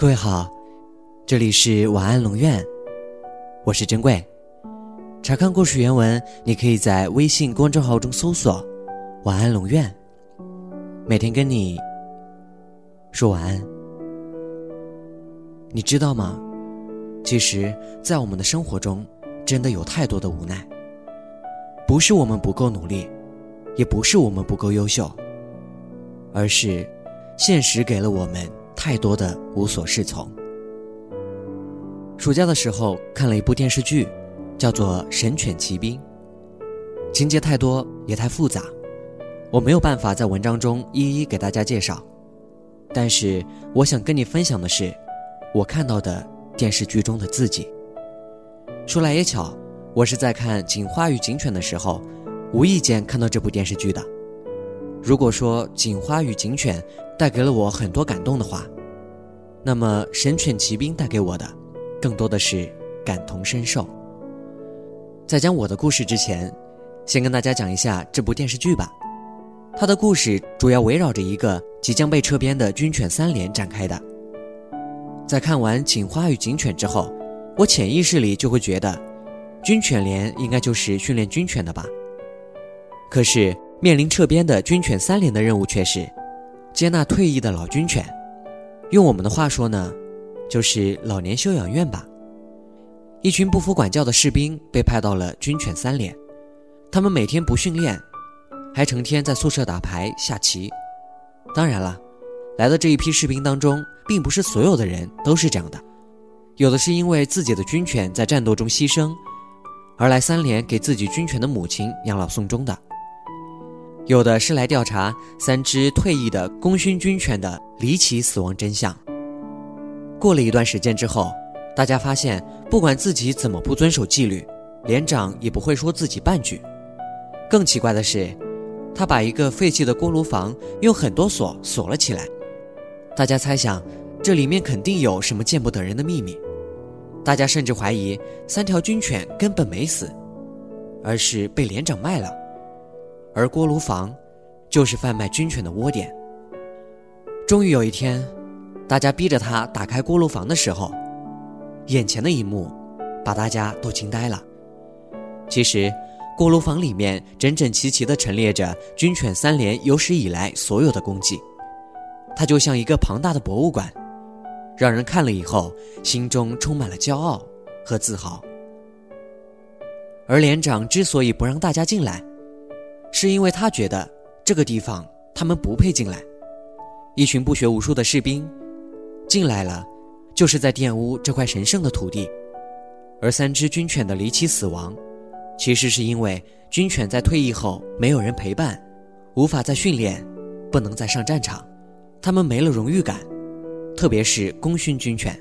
各位好，这里是晚安龙院，我是珍贵。查看故事原文，你可以在微信公众号中搜索“晚安龙院”，每天跟你说晚安。你知道吗？其实，在我们的生活中，真的有太多的无奈。不是我们不够努力，也不是我们不够优秀，而是现实给了我们太多的无所适从。暑假的时候看了一部电视剧，叫做《神犬奇兵》，情节太多也太复杂，我没有办法在文章中一一给大家介绍。但是我想跟你分享的是，我看到的电视剧中的自己。说来也巧。我是在看《警花与警犬》的时候，无意间看到这部电视剧的。如果说《警花与警犬》带给了我很多感动的话，那么《神犬奇兵》带给我的，更多的是感同身受。在讲我的故事之前，先跟大家讲一下这部电视剧吧。它的故事主要围绕着一个即将被撤编的军犬三连展开的。在看完《警花与警犬》之后，我潜意识里就会觉得。军犬连应该就是训练军犬的吧？可是面临撤编的军犬三连的任务却是接纳退役的老军犬，用我们的话说呢，就是老年休养院吧。一群不服管教的士兵被派到了军犬三连，他们每天不训练，还成天在宿舍打牌下棋。当然了，来的这一批士兵当中，并不是所有的人都是这样的，有的是因为自己的军犬在战斗中牺牲。而来三连给自己军犬的母亲养老送终的，有的是来调查三只退役的功勋军犬的离奇死亡真相。过了一段时间之后，大家发现，不管自己怎么不遵守纪律，连长也不会说自己半句。更奇怪的是，他把一个废弃的锅炉房用很多锁锁了起来。大家猜想，这里面肯定有什么见不得人的秘密。大家甚至怀疑三条军犬根本没死，而是被连长卖了，而锅炉房就是贩卖军犬的窝点。终于有一天，大家逼着他打开锅炉房的时候，眼前的一幕把大家都惊呆了。其实，锅炉房里面整整齐齐地陈列着军犬三连有史以来所有的功绩，它就像一个庞大的博物馆。让人看了以后，心中充满了骄傲和自豪。而连长之所以不让大家进来，是因为他觉得这个地方他们不配进来。一群不学无术的士兵进来了，就是在玷污这块神圣的土地。而三只军犬的离奇死亡，其实是因为军犬在退役后没有人陪伴，无法再训练，不能再上战场，他们没了荣誉感。特别是功勋军犬，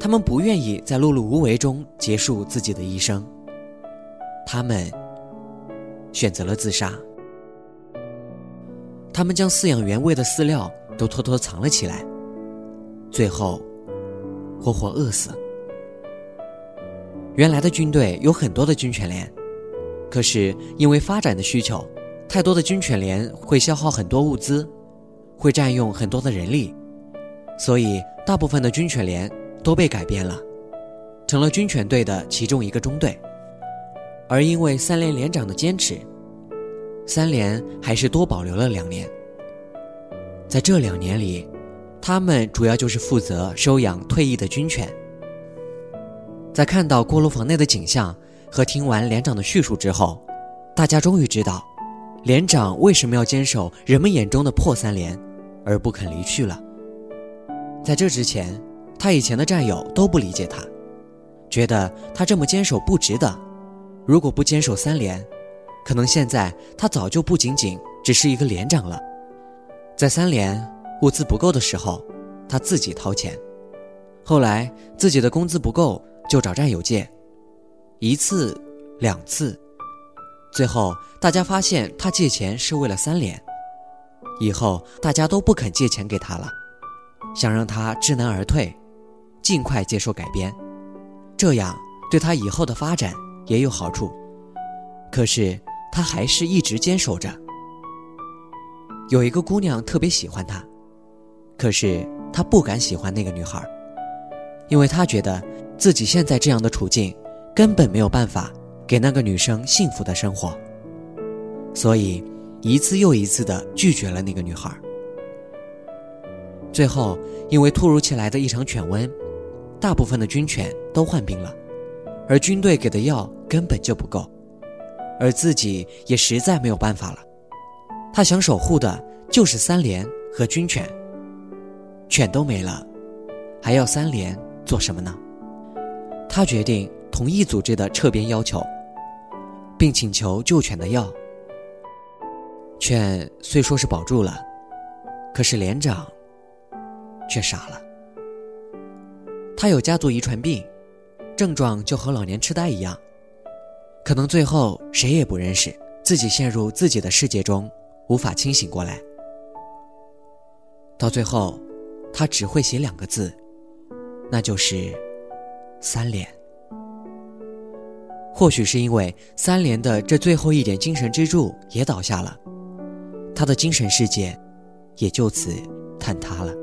他们不愿意在碌碌无为中结束自己的一生，他们选择了自杀。他们将饲养员喂的饲料都偷偷藏了起来，最后活活饿死。原来的军队有很多的军犬连，可是因为发展的需求，太多的军犬连会消耗很多物资，会占用很多的人力。所以，大部分的军犬连都被改编了，成了军犬队的其中一个中队。而因为三连连长的坚持，三连还是多保留了两年。在这两年里，他们主要就是负责收养退役的军犬。在看到锅炉房内的景象和听完连长的叙述之后，大家终于知道，连长为什么要坚守人们眼中的破三连，而不肯离去了。在这之前，他以前的战友都不理解他，觉得他这么坚守不值得。如果不坚守三连，可能现在他早就不仅仅只是一个连长了。在三连物资不够的时候，他自己掏钱；后来自己的工资不够，就找战友借，一次、两次，最后大家发现他借钱是为了三连，以后大家都不肯借钱给他了。想让他知难而退，尽快接受改编，这样对他以后的发展也有好处。可是他还是一直坚守着。有一个姑娘特别喜欢他，可是他不敢喜欢那个女孩，因为他觉得自己现在这样的处境根本没有办法给那个女生幸福的生活，所以一次又一次的拒绝了那个女孩。最后，因为突如其来的一场犬瘟，大部分的军犬都患病了，而军队给的药根本就不够，而自己也实在没有办法了。他想守护的就是三连和军犬，犬都没了，还要三连做什么呢？他决定同意组织的撤编要求，并请求救犬的药。犬虽说是保住了，可是连长。却傻了。他有家族遗传病，症状就和老年痴呆一样，可能最后谁也不认识，自己陷入自己的世界中，无法清醒过来。到最后，他只会写两个字，那就是“三连”。或许是因为三连的这最后一点精神支柱也倒下了，他的精神世界也就此坍塌了。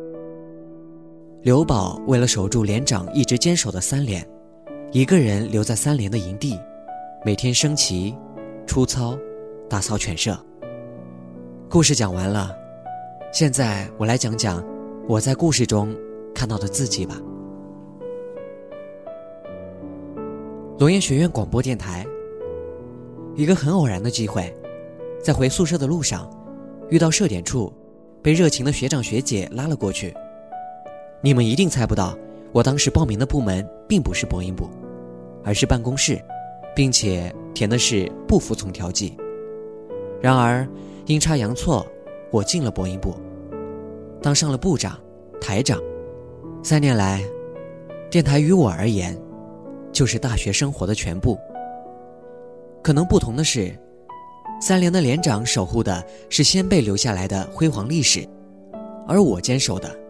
刘宝为了守住连长一直坚守的三连，一个人留在三连的营地，每天升旗、出操、打扫犬舍。故事讲完了，现在我来讲讲我在故事中看到的自己吧。龙岩学院广播电台。一个很偶然的机会，在回宿舍的路上，遇到设点处，被热情的学长学姐拉了过去。你们一定猜不到，我当时报名的部门并不是播音部，而是办公室，并且填的是不服从调剂。然而阴差阳错，我进了播音部，当上了部长、台长。三年来，电台于我而言，就是大学生活的全部。可能不同的是，三连的连长守护的是先辈留下来的辉煌历史，而我坚守的。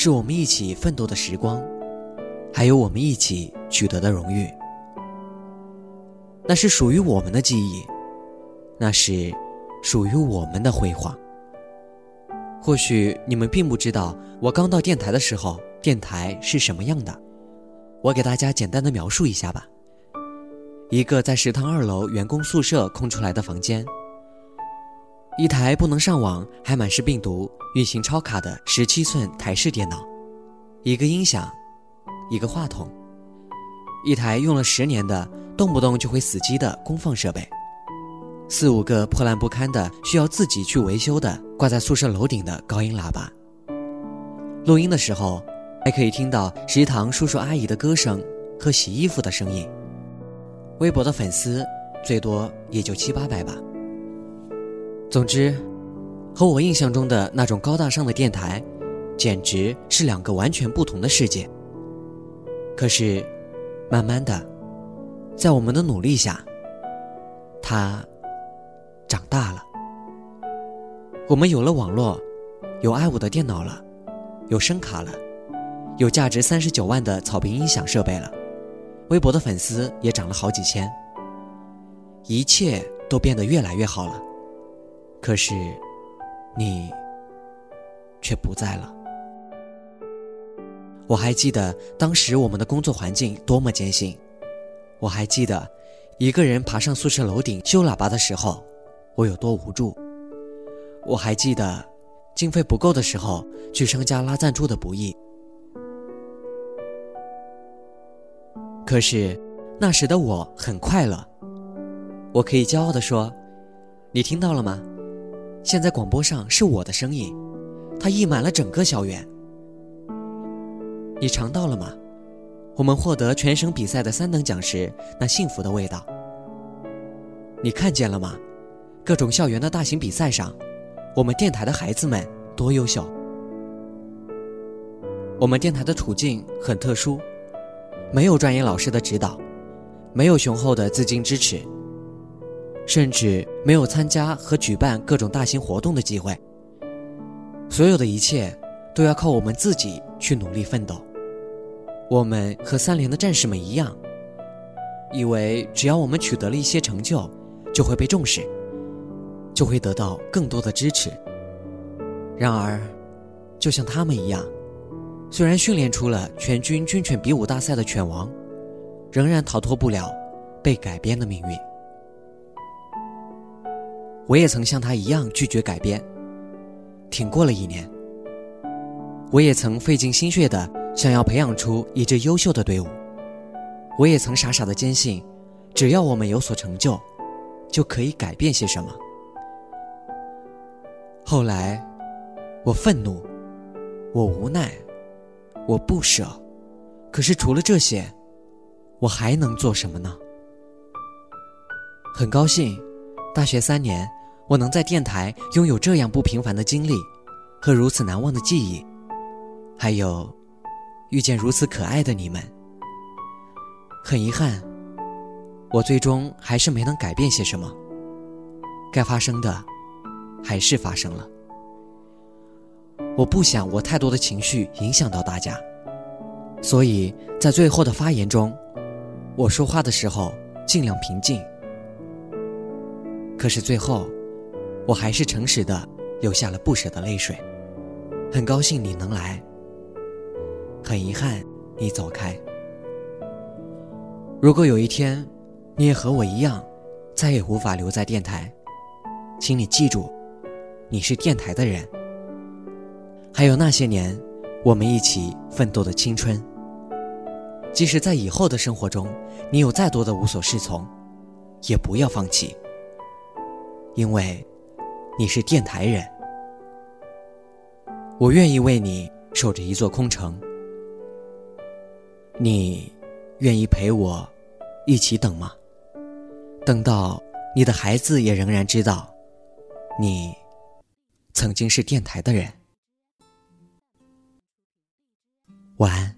是我们一起奋斗的时光，还有我们一起取得的荣誉。那是属于我们的记忆，那是属于我们的辉煌。或许你们并不知道，我刚到电台的时候，电台是什么样的。我给大家简单的描述一下吧。一个在食堂二楼员工宿舍空出来的房间。一台不能上网、还满是病毒、运行超卡的十七寸台式电脑，一个音响，一个话筒，一台用了十年的、动不动就会死机的功放设备，四五个破烂不堪的、需要自己去维修的挂在宿舍楼顶的高音喇叭。录音的时候，还可以听到食堂叔叔阿姨的歌声和洗衣服的声音。微博的粉丝最多也就七八百吧。总之，和我印象中的那种高大上的电台，简直是两个完全不同的世界。可是，慢慢的，在我们的努力下，他长大了。我们有了网络，有爱我的电脑了，有声卡了，有价值三十九万的草坪音响设备了，微博的粉丝也涨了好几千，一切都变得越来越好了。可是，你却不在了。我还记得当时我们的工作环境多么艰辛，我还记得一个人爬上宿舍楼顶修喇叭的时候，我有多无助。我还记得经费不够的时候去商家拉赞助的不易。可是那时的我很快乐，我可以骄傲地说：“你听到了吗？”现在广播上是我的声音，它溢满了整个校园。你尝到了吗？我们获得全省比赛的三等奖时那幸福的味道。你看见了吗？各种校园的大型比赛上，我们电台的孩子们多优秀。我们电台的处境很特殊，没有专业老师的指导，没有雄厚的资金支持。甚至没有参加和举办各种大型活动的机会。所有的一切都要靠我们自己去努力奋斗。我们和三连的战士们一样，以为只要我们取得了一些成就，就会被重视，就会得到更多的支持。然而，就像他们一样，虽然训练出了全军军犬比武大赛的犬王，仍然逃脱不了被改编的命运。我也曾像他一样拒绝改变，挺过了一年。我也曾费尽心血的想要培养出一支优秀的队伍，我也曾傻傻的坚信，只要我们有所成就，就可以改变些什么。后来，我愤怒，我无奈，我不舍，可是除了这些，我还能做什么呢？很高兴，大学三年，我能在电台拥有这样不平凡的经历，和如此难忘的记忆。还有，遇见如此可爱的你们。很遗憾，我最终还是没能改变些什么。该发生的，还是发生了。我不想我太多的情绪影响到大家，所以在最后的发言中，我说话的时候尽量平静。可是最后，我还是诚实的流下了不舍的泪水。很高兴你能来。很遗憾，你走开。如果有一天，你也和我一样，再也无法留在电台，请你记住，你是电台的人。还有那些年，我们一起奋斗的青春。即使在以后的生活中，你有再多的无所适从，也不要放弃，因为你是电台人。我愿意为你守着一座空城。你愿意陪我一起等吗？等到你的孩子也仍然知道，你曾经是电台的人。晚安。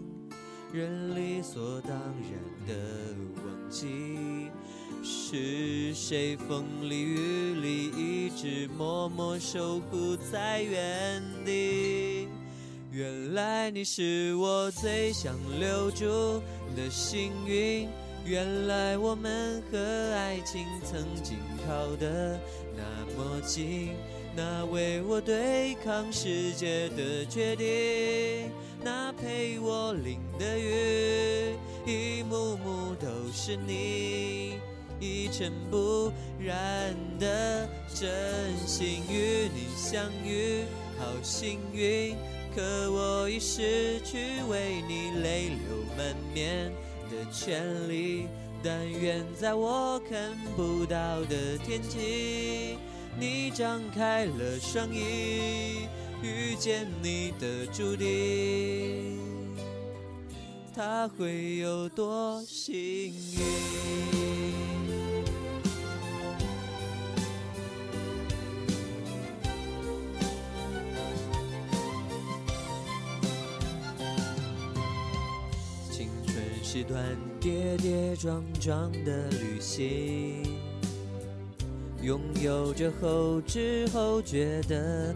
人理所当然的忘记。是谁风里雨里一直默默守护在原地？原来你是我最想留住的幸运。原来我们和爱情曾经靠得那么近，那为我对抗世界的决定，那陪我淋的雨，一幕幕都是你。一尘不染的真心与你相遇，好幸运。可我已失去为你泪流满面的权利。但愿在我看不到的天际，你张开了双翼，遇见你的注定，他会有多幸运？青春是段跌跌撞撞的旅行，拥有着后知后觉的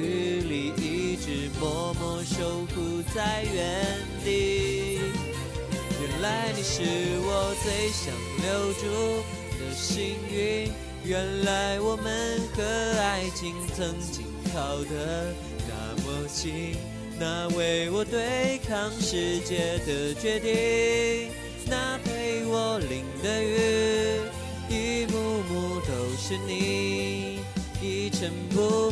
直默默守护在原地？原来你是我最想留住的幸运，原来我们和爱情曾经靠得那么近，那为我对抗世界的决定，那陪我淋的雨，一幕幕都是你，一尘不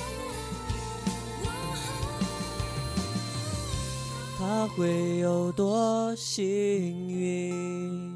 他会有多幸运？